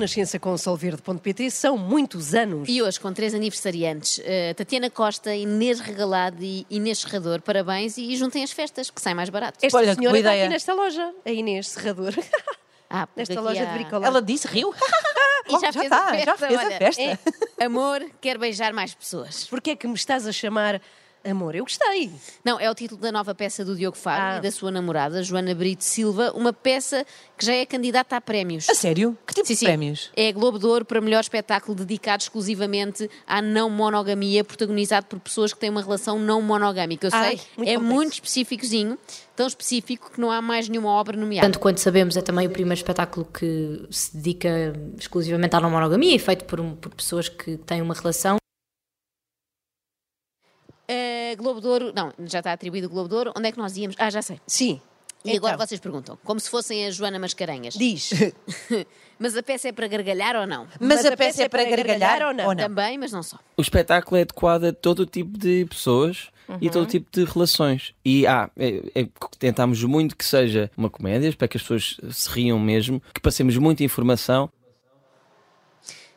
Renascença com solverde.pt são muitos anos. E hoje, com três aniversariantes, uh, Tatiana Costa, Inês Regalado e Inês Serrador, parabéns e juntem as festas, que sai mais barato. Esta Olha, senhora está ideia. aqui nesta loja, a Inês Serrador. Ah, porque nesta aqui loja há- de bricolagem. Ela disse, riu. E já, já fez está, a festa, já fez a olha. festa. É, amor, quer beijar mais pessoas. Porquê é que me estás a chamar amor? Eu gostei. Não, é o título da nova peça do Diogo Faro Ah. e da sua namorada, Joana Brito Silva, uma peça que já é candidata a prémios. A sério? Que tipo Sim, de sim. prémios? É Globo de Ouro para melhor espetáculo dedicado exclusivamente à não monogamia, protagonizado por pessoas que têm uma relação não monogâmica. Eu Ai, sei, muito é complexo. muito específicozinho, tão específico que não há mais nenhuma obra nomeada. Tanto quanto sabemos, é também o primeiro espetáculo que se dedica exclusivamente à não monogamia e feito por, um- por pessoas que têm uma relação. A Globo de Ouro, não, já está atribuído o Globo de Ouro. Onde é que nós íamos? Ah, já sei. Sim. E agora Então, vocês perguntam, como se fossem a Joana Mascarenhas. Diz. Mas a peça é para gargalhar ou não? Mas, a peça é para gargalhar ou não? Ou não? Também, mas não só. O espetáculo é adequado a todo tipo de pessoas e Uhum. todo tipo de relações. E ah, é, é, tentamos muito que seja uma comédia, para que as pessoas se riam mesmo, que passemos muita informação.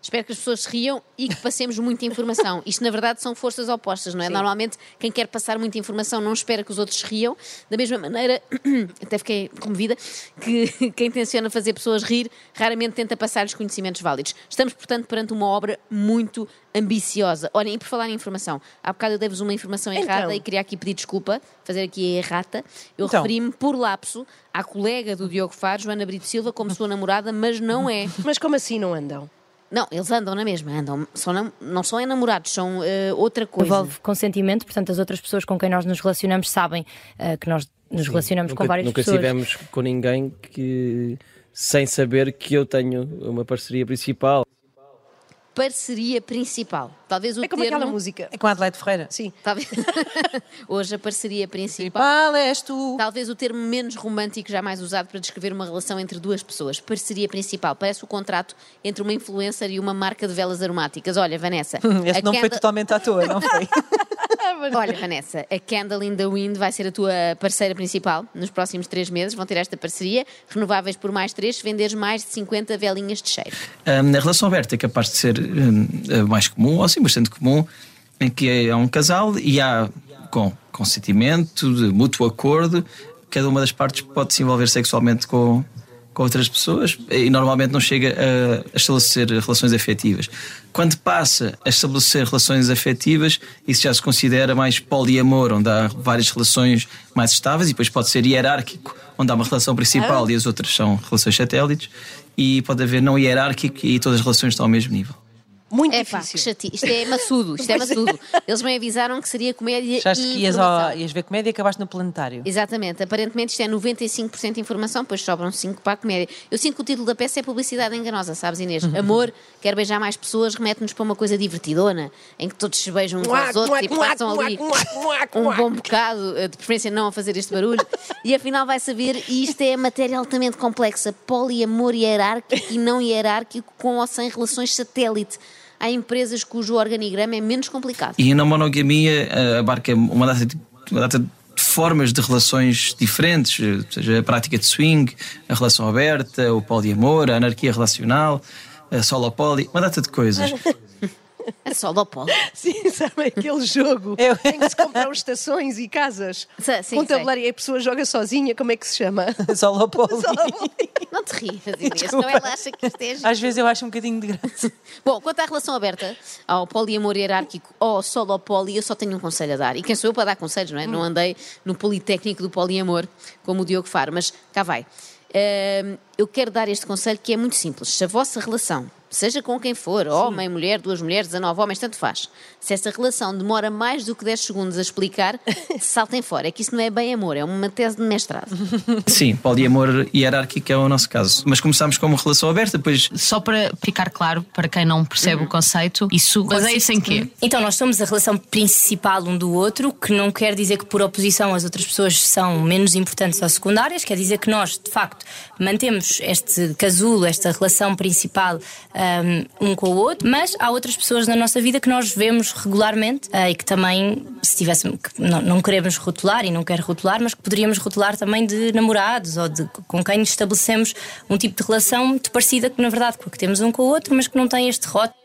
Espero que as pessoas se riam e que passemos muita informação. Isto, na verdade, são forças opostas, não é? Normalmente, quem quer passar muita informação não espera que os outros riam. Da mesma maneira, até fiquei comovida, que quem tenciona fazer pessoas rir raramente tenta passar-lhes conhecimentos válidos. Estamos, portanto, perante uma obra muito ambiciosa. Olhem, e por falar em informação, há bocado eu dei-vos uma informação Então. errada e queria aqui pedir desculpa, fazer aqui a errata. Eu Então. referi-me, por lapso, à colega do Diogo Faro, Joana Brito Silva, como sua namorada, mas não é. Mas como assim não andam? Não, eles andam na mesma, andam. São nam- não são enamorados, são eh, outra coisa. Envolve consentimento, portanto, as outras pessoas com quem nós nos relacionamos sabem eh, que nós nos relacionamos nunca com várias nunca pessoas. estivemos com ninguém que sem saber que eu tenho uma parceria principal. Parceria principal. Talvez o É como termo. aquela música. É com a Adelaide Ferreira. Sim. Talvez... Hoje a parceria principal. Principal és tu. Talvez o termo menos romântico jamais usado para descrever uma relação entre duas pessoas. Parceria principal. Parece o contrato entre uma influencer e uma marca de velas aromáticas. Olha, Vanessa. Esse a não foi Candle- totalmente à toa, não foi? Olha, Vanessa, a Candle in the Wind vai ser a tua parceira principal nos próximos três meses. Vão ter esta parceria, renováveis por mais três, se venderes mais de 50 velinhas de cheiro. Hum, a relação aberta é capaz de ser a mais comum, ou sim, bastante comum, em que há um casal e há, com consentimento, de mútuo acordo, cada uma das partes pode se envolver sexualmente com, com outras pessoas e normalmente não chega a, estabelecer relações afetivas. Quando passa a estabelecer relações afetivas, isso já se considera mais poliamor, onde há várias relações mais estáveis e depois pode ser hierárquico, onde há uma relação principal e as outras são relações satélites, e pode haver não hierárquico e todas as relações estão ao mesmo nível. Muito É pá, que difícil. chati. Isto é maçudo, isto é maçudo. Eles me avisaram que seria comédia Achaste e que ias, ao, ias ver comédia e acabaste no planetário. Exatamente, aparentemente isto é 95% informação, pois sobram 5 para a comédia. Eu sinto que o título da peça é publicidade enganosa, sabes, Inês? Amor, quer beijar mais pessoas, remete-nos para uma coisa divertidona, em que todos se beijam uns aos outros e passam ali um bom bocado, eh, de preferência não a fazer este barulho, e afinal vai saber, e isto é matéria altamente complexa, poliamor hierárquico e não hierárquico, com ou sem relações satélite. Há empresas cujo organigrama é menos complicado. E na monogamia eh, abarca uma data, de, uma data de formas de relações diferentes, eh, seja a prática de swing, a relação aberta, o poliamor, a anarquia relacional, a solopoli, uma data de coisas. É só do polo. Sim, sabe aquele jogo Eu- em que se compram estações e casas. Sim, sim, com tabuleiro e a pessoa joga sozinha, como é que se chama? Solopoli. Não te rias, Inês, não ela acha que é giro. Às vezes eu acho um bocadinho de graça. Bom, quanto à relação aberta, ao poliamor hierárquico ou ao solopoli, eu só tenho um conselho a dar. E quem sou eu para dar conselhos, não é? Não andei no politécnico do poliamor, como o Diogo Faro, mas cá vai. Ahm, eu quero dar este conselho que é muito simples. Se a vossa relação, seja com quem for, homem, mulher, duas mulheres, 19 homens, tanto faz, se essa relação demora mais do que 10 segundos a explicar, saltem fora. É que isso não é bem amor, é uma tese de mestrado. Sim, poliamor hierárquico é o nosso caso. Mas começámos com uma relação aberta, depois Só para ficar claro, para quem não percebe o conceito, isso baseia-se em quê? Então, nós somos a relação principal um do outro, que não quer dizer que, por oposição, as outras pessoas são menos importantes ou secundárias, quer dizer que nós, de facto, mantemos este casulo, esta relação principal, um, um com o outro, mas há outras pessoas na nossa vida que nós vemos regularmente uh, e que também, se tivéssemos, que não, não queremos rotular e não quero rotular, mas que poderíamos rotular também de namorados ou de com quem estabelecemos um tipo de relação muito parecida que, na verdade, com a que temos um com o outro, mas que não tem este rótulo.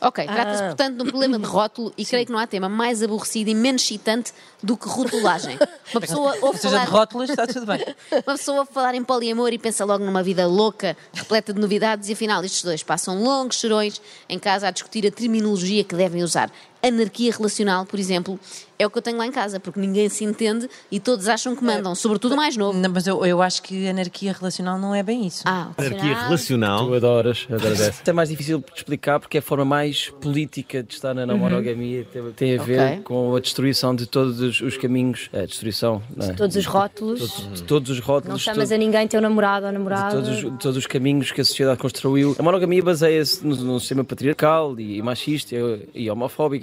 Ok, trata-se portanto de um problema de rótulo e creio que não há tema mais aborrecido e menos excitante do que rotulagem. Uma pessoa ouve Seja de falar, rótulas, está tudo bem. uma pessoa ouve falar em poliamor e pensa logo numa vida louca, repleta de novidades, e afinal estes dois passam longos serões em casa a discutir a terminologia que devem usar. Anarquia relacional, por exemplo, é o que eu tenho lá em casa, porque ninguém se entende e todos acham que mandam, sobretudo o mais novo. Não, mas eu, eu acho que anarquia relacional não é bem isso. Ah, Anarquia afinal- relacional. Tu adoras, adoras essa. Isto é mais difícil de explicar porque é a forma mais política de estar na não monogamia. Tem, tem a ver Ok. com a destruição de todos os, os caminhos. A destruição, não é? Todos os rótulos. Todos, de todos os rótulos. Não de chamas a ninguém teu namorado ou de namorada. todos, os- de todos os caminhos que a sociedade construiu. A monogamia baseia-se no sistema patriarcal e, machista e, e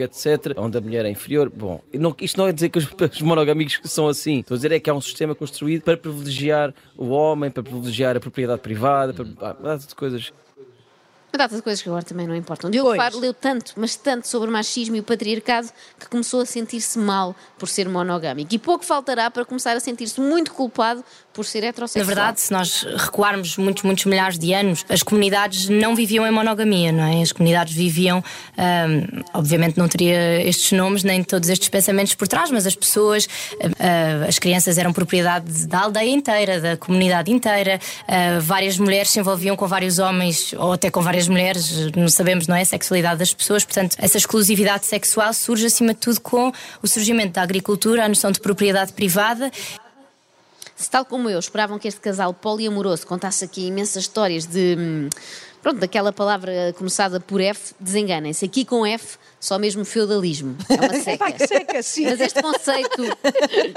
etc., onde a mulher é inferior. Bom, não- isto não é dizer que os, os monogâmicos são assim. Estou a dizer é que há um sistema construído para privilegiar o homem, para privilegiar a propriedade privada, para data de coisas. Uma data de coisas que agora também não importam. Diogo Pois. Faro leu tanto, mas tanto sobre o machismo e o patriarcado que começou a sentir-se mal por ser monogâmico. E pouco faltará para começar a sentir-se muito culpado por ser Na heterossexual. verdade, se nós recuarmos muitos, muitos milhares de anos, as comunidades não viviam em monogamia, não é? As comunidades viviam, ahm, obviamente não teria estes nomes nem todos estes pensamentos por trás, mas as pessoas, ah, as crianças eram propriedade da aldeia inteira, da comunidade inteira, ah, várias mulheres se envolviam com vários homens ou até com várias mulheres, não sabemos, não é? A sexualidade das pessoas, portanto, essa exclusividade sexual surge acima de tudo com o surgimento da agricultura, a noção de propriedade privada Se tal como eu esperavam que este casal poliamoroso contasse aqui imensas histórias de. hum, Pronto, daquela palavra começada por F, desenganem-se. Aqui com F, só mesmo feudalismo. É uma seca. Que seca, sim. Mas este conceito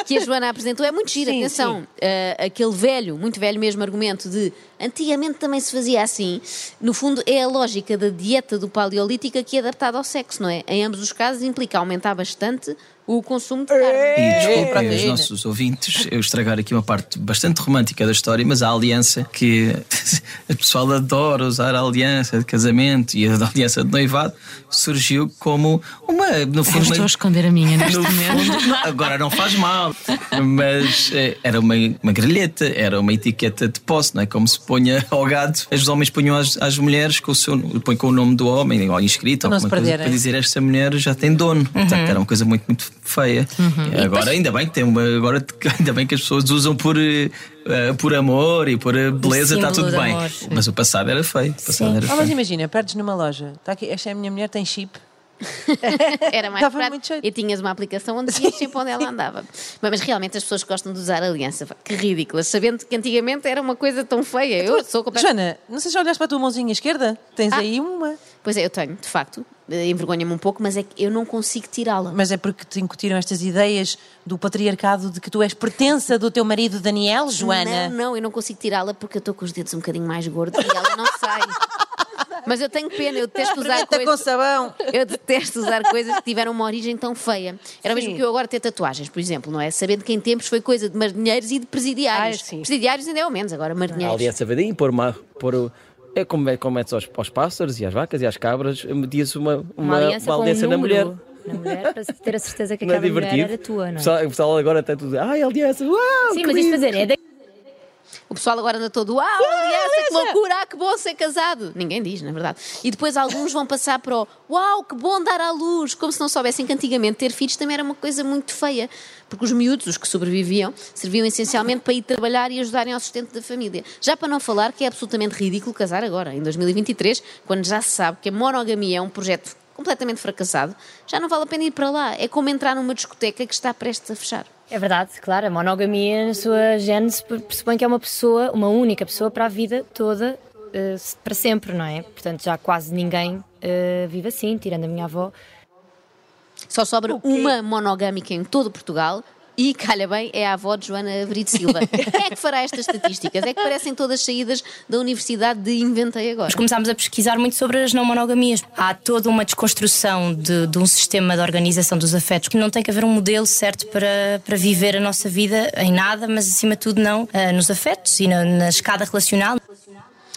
que a Joana apresentou é muito giro. Sim, Atenção, eh, aquele velho, muito velho mesmo argumento de antigamente também se fazia assim, no fundo é a lógica da dieta do paleolítico aqui adaptada ao sexo, não é? Em ambos os casos implica aumentar bastante o consumo de carne. E desculpem os proteína. nossos ouvintes eu estragar aqui uma parte bastante romântica da história, mas a aliança que o pessoal adora usar a aliança de casamento e a aliança de noivado surgiu como uma, no Eu fundo, estou a esconder a minha neste momento. não, agora não faz mal, mas eh, era uma, uma grelheta, era uma etiqueta de posse, não é? Como se punha ao gado, os homens punham às, às mulheres com o, seu, põe com o nome do homem, ou inscrito, ou coisa, para dizer esta mulher já tem dono. Portanto, era uma coisa muito, muito feia. E agora, ainda bem que tem uma, agora ainda bem que as pessoas usam por, eh, por amor e por eh, beleza, está tudo bem. amor. Mas o passado era feio. Passado era Ah, mas imagina, perdes numa loja. Está aqui, esta é a minha mulher, tem chip. Era mais muito jeito. E tinhas uma aplicação onde dizias sempre onde ela andava. Mas, mas realmente as pessoas gostam de usar aliança. Que ridículas. Sabendo que antigamente era uma coisa tão feia. Eu sou completamente. Joana, não sei se já olhaste para a tua mãozinha esquerda. Tens Ah. aí uma. Pois é, eu tenho, de facto. Eh, Envergonha-me um pouco, mas é que eu não consigo tirá-la. Mas é porque te incutiram estas ideias do patriarcado de que tu és pertença do teu marido Daniel, Joana. Não, não, eu não consigo tirá-la porque eu estou com os dedos um bocadinho mais gordos e ela não sai. Mas eu tenho pena, eu detesto usar com coisas. sabão. Eu detesto usar coisas que tiveram uma origem tão feia. Era o mesmo que eu agora ter tatuagens, por exemplo, não é? Sabendo que em tempos foi coisa de marinheiros e de presidiários. Ah, sim. presidiários ainda é ao menos, agora A marinheiros. aliança vedinha, pôr uma. Pôr o, é como, é como metes aos, aos pássaros e às vacas e às cabras, metia-se uma, uma, Uma aliança, uma aliança um na mulher. na mulher para ter a certeza que Não é aquela mulher divertido? era tua, não é? o pessoal agora está tudo. Ai, aliança, uau! Sim, mas isto lindo." fazer é da... O pessoal agora anda todo, uau, aliança, que loucura, ah, que bom ser casado. Ninguém diz, na verdade. E depois alguns vão passar para o, uau, que bom dar à luz, como se não soubessem que antigamente ter filhos também era uma coisa muito feia. Porque os miúdos, os que sobreviviam, serviam essencialmente para ir trabalhar e ajudarem ao sustento da família. Já para não falar que é absolutamente ridículo casar agora, em 2023, quando já se sabe que a monogamia é um projeto completamente fracassado, já não vale a pena ir para lá. É como entrar numa discoteca que está prestes a fechar. É verdade, claro, a monogamia na sua gênese pressupõe que é uma pessoa, uma única pessoa para a vida toda, eh, para sempre, não é? Portanto, já quase ninguém eh, vive assim, tirando a minha avó. Só sobra uma monogâmica em todo Portugal e, calha bem, é a avó de Joana Brito Silva. Quem é que fará estas estatísticas? É que parecem todas saídas da Universidade de Inventei Agora. Nós começámos a pesquisar muito sobre as não monogamias. Há toda uma desconstrução de, de um sistema de organização dos afetos que não tem que haver um modelo certo para, para viver a nossa vida em nada, mas acima de tudo não ah, nos afetos e na, na escada relacional.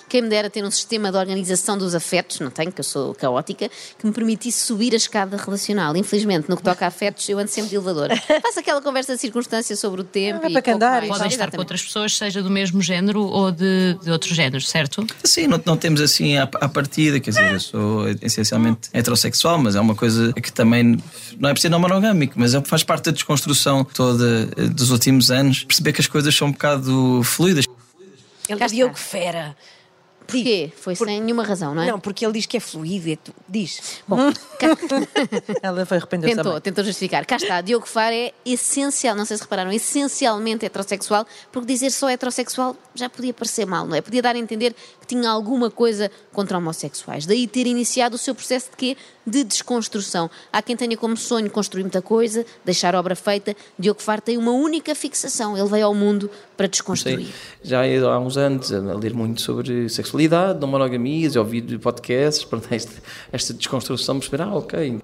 Quem me dera ter um sistema de organização dos afetos, não tenho, que eu sou caótica, que me permitisse subir a escada relacional. Infelizmente, no que toca a afetos, eu ando sempre de elevador. Faço aquela conversa de circunstância sobre o tempo. Ah, e para que pouco andar. Podem estar com Exatamente. outras pessoas, seja do mesmo género ou de, de outros géneros, certo? Sim, não, não temos assim à, à partida, quer dizer, eu sou essencialmente heterossexual, mas é uma coisa que também não é preciso não monogâmico, mas é, faz parte da desconstrução toda eh, dos últimos anos, perceber que as coisas são um bocado fluidas. Ele é Diogo. Fera. Porquê? Foi sem nenhuma razão, não é? Não, porque ele diz que é fluido. é tu- Diz. Bom, cá- Ela foi arrepender-se tentou, também. tentou justificar. Cá está, Diogo Faro é essencial, não sei se repararam, essencialmente heterossexual, porque dizer só heterossexual já podia parecer mal, não é? Podia dar a entender que tinha alguma coisa contra homossexuais. Daí ter iniciado o seu processo de quê? De desconstrução. Há quem tenha como sonho construir muita coisa, deixar obra feita. Diogo Faro tem uma única fixação. Ele veio ao mundo para desconstruir. Sei, já há uns anos a ler muito sobre sexualidade, não monogamias, a ouvir podcasts, pronto, esta, esta desconstrução, perceber, ah, ok,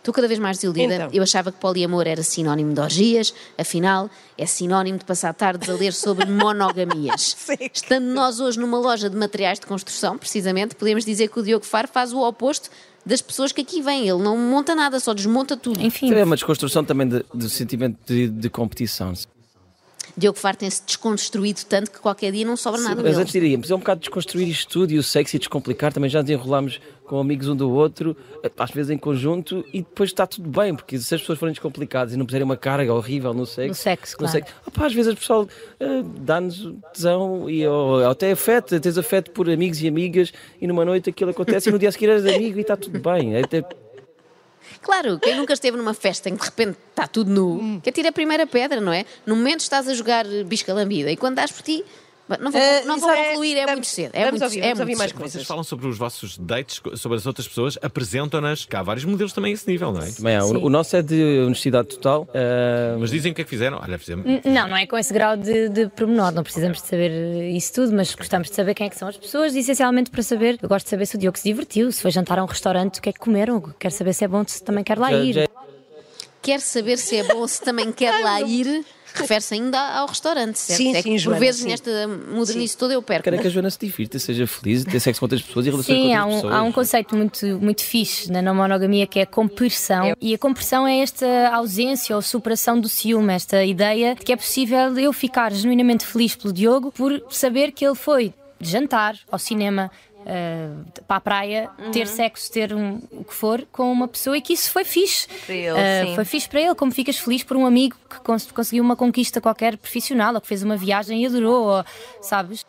Estou cada vez mais desiludida. Então. Eu achava que poliamor era sinónimo de orgias, afinal, é sinónimo de passar tardes a ler sobre monogamias. Sim. Estando nós hoje numa loja de materiais de construção, precisamente, podemos dizer que o Diogo Faro faz o oposto das pessoas que aqui vêm. Ele não monta nada, só desmonta tudo. Enfim, é uma desconstrução também de- do sentimento de, de competição. Diogo Faro tem-se desconstruído tanto que qualquer dia não sobra nada Mas dele. antes diríamos, é um bocado desconstruir isto tudo e o sexo e descomplicar, também já desenrolámos com amigos um do outro, às vezes em conjunto, e depois está tudo bem, porque se as pessoas forem descomplicadas e não puserem uma carga horrível no sexo, No sexo, claro. opá, às vezes o pessoal ah, dá-nos tesão e ou, até afeto, tens afeto por amigos e amigas, e numa noite aquilo acontece e no dia a seguir és amigo e está tudo bem. É Até, Claro, quem nunca esteve numa festa em que de repente está tudo nu, Hum. quer tirar a primeira pedra, não é? No momento estás a jogar bisca lambida e quando dás por ti, não vou, Eh, não vou é- concluir, é muito cedo. É vamos muito, ouvir, é vamos muito ouvir mais cedo. coisas. Vocês falam sobre os vossos dates, sobre as outras pessoas, apresentam-nas, que há vários modelos também a esse nível, não é? há, o, o nosso é de honestidade total. ah, Mas dizem o que é que fizeram. Olha, fizemos. Não, não é com esse grau de, de pormenor, não precisamos de saber eh, isso tudo, mas gostamos de saber quem é que são as pessoas, e essencialmente para saber, eu gosto de saber se o Diogo se divertiu, se foi jantar a um restaurante, o que é que comeram, quero saber se é bom, se também quer lá já- ir. já- Quer saber se é bom, se também quer lá ir, refere-se ainda ao restaurante, certo? Sim, é sim, que Joana, por vezes sim. nesta modernice toda eu perco. Quero é que a Joana se divirta, seja feliz, ter sexo com outras pessoas e relações Sim, com há outras um, pessoas. há um conceito muito, muito fixe na não monogamia que é a compersão. E a compersão é esta ausência ou superação do ciúme, esta ideia de que é possível eu ficar genuinamente feliz pelo Diogo por saber que ele foi jantar ao cinema. Eh, para a praia, ter sexo, ter um, o que for com uma pessoa e que isso foi fixe. Para ele, sim. foi fixe para ele, como ficas feliz por um amigo que cons- conseguiu uma conquista qualquer profissional ou que fez uma viagem e adorou, ou, sabes?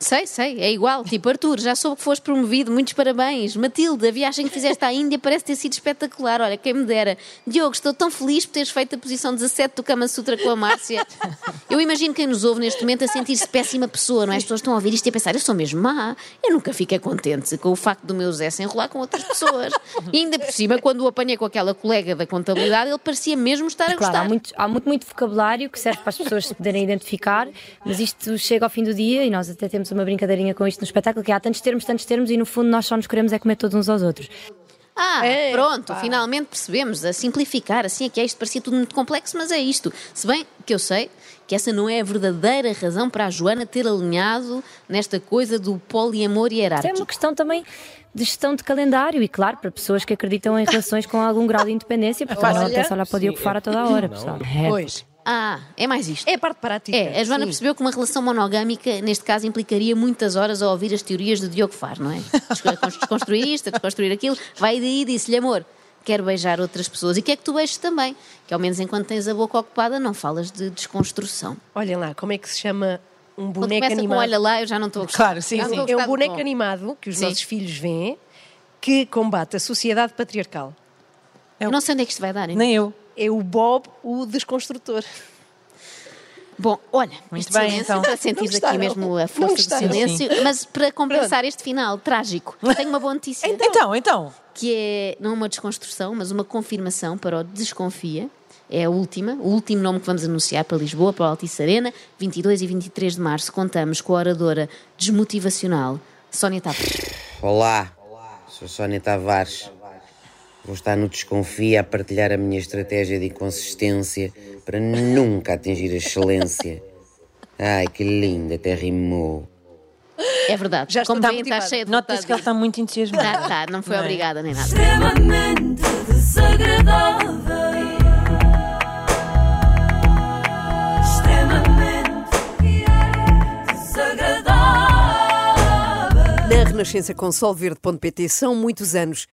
Sei, sei, é igual. Tipo, Arthur, já soube que foste promovido, muitos parabéns. Matilde, a viagem que fizeste à Índia parece ter sido espetacular. Olha, quem me dera. Diogo, estou tão feliz por teres feito a posição 17 do Kama Sutra com a Márcia. Eu imagino quem nos ouve neste momento a sentir-se péssima pessoa, não é? As pessoas estão a ouvir isto e a pensar, eu sou mesmo má. Eu nunca fiquei contente com o facto do meu Zé se enrolar com outras pessoas. E ainda por cima, quando o apanhei com aquela colega da contabilidade, ele parecia mesmo estar a Claro, gostar. há muito, há muito, muito vocabulário que serve para as pessoas se poderem identificar, mas isto chega ao fim do dia e nós até temos uma brincadeirinha com isto no espetáculo, que há tantos termos, tantos termos e no fundo nós só nos queremos é comer todos uns aos outros. Ah, É, pronto, pá. finalmente percebemos, a simplificar, assim é que é isto, parecia tudo muito complexo, mas é isto. Se bem que eu sei que essa não é a verdadeira razão para a Joana ter alinhado nesta coisa do poliamor Isto é hierárquico. uma questão também de gestão de calendário e, claro, para pessoas que acreditam em relações com algum grau de independência, porque não Olha, apetece olhar para o Diogo Faro a toda a hora, pessoal. É. Pois. Ah, é mais isto. É a parte prática. É, a Joana sim. percebeu que uma relação monogâmica, neste caso, implicaria muitas horas a ouvir as teorias do Diogo Faro, não é? Descon- Desconstruir isto, desconstruir aquilo. Vai daí e disse-lhe, amor, quero beijar outras pessoas. E quer que tu beijes também. Que ao menos enquanto tens a boca ocupada, não falas de desconstrução. Olhem lá, como é que se chama um Quando boneco começa com animado? olha lá, eu já não estou a gostar. Claro, sim, sim. É um boneco tom. animado que os Sim. nossos filhos veem que combate a sociedade patriarcal. Eu não sei onde é que isto vai dar. hein? Nem eu. É o Bob, o desconstrutor. Bom, olha, Muito bem, silêncio, então. sentires Não aqui mesmo a força do silêncio, mas para compensar este final trágico, tenho uma boa notícia. Então, então. que é não uma desconstrução, mas uma confirmação para o Desconfia. É a última, o último nome que vamos anunciar para Lisboa, para o Altice Arena, 22 e 23 de março. Contamos com a oradora desmotivacional Sónia Tavares. Olá, sou Sónia Tavares. Vou estar no Desconfia a partilhar a minha estratégia de inconsistência para nunca atingir a excelência. Ai, que linda, até rimou. É verdade. Já Como bem, está cheia de Nota-se que ele está muito entusiasmado. Tá, tá, não foi Não é? obrigada nem nada. extremamente desagradável. Extremamente desagradável. Na Renascença com solverde.pt são muitos anos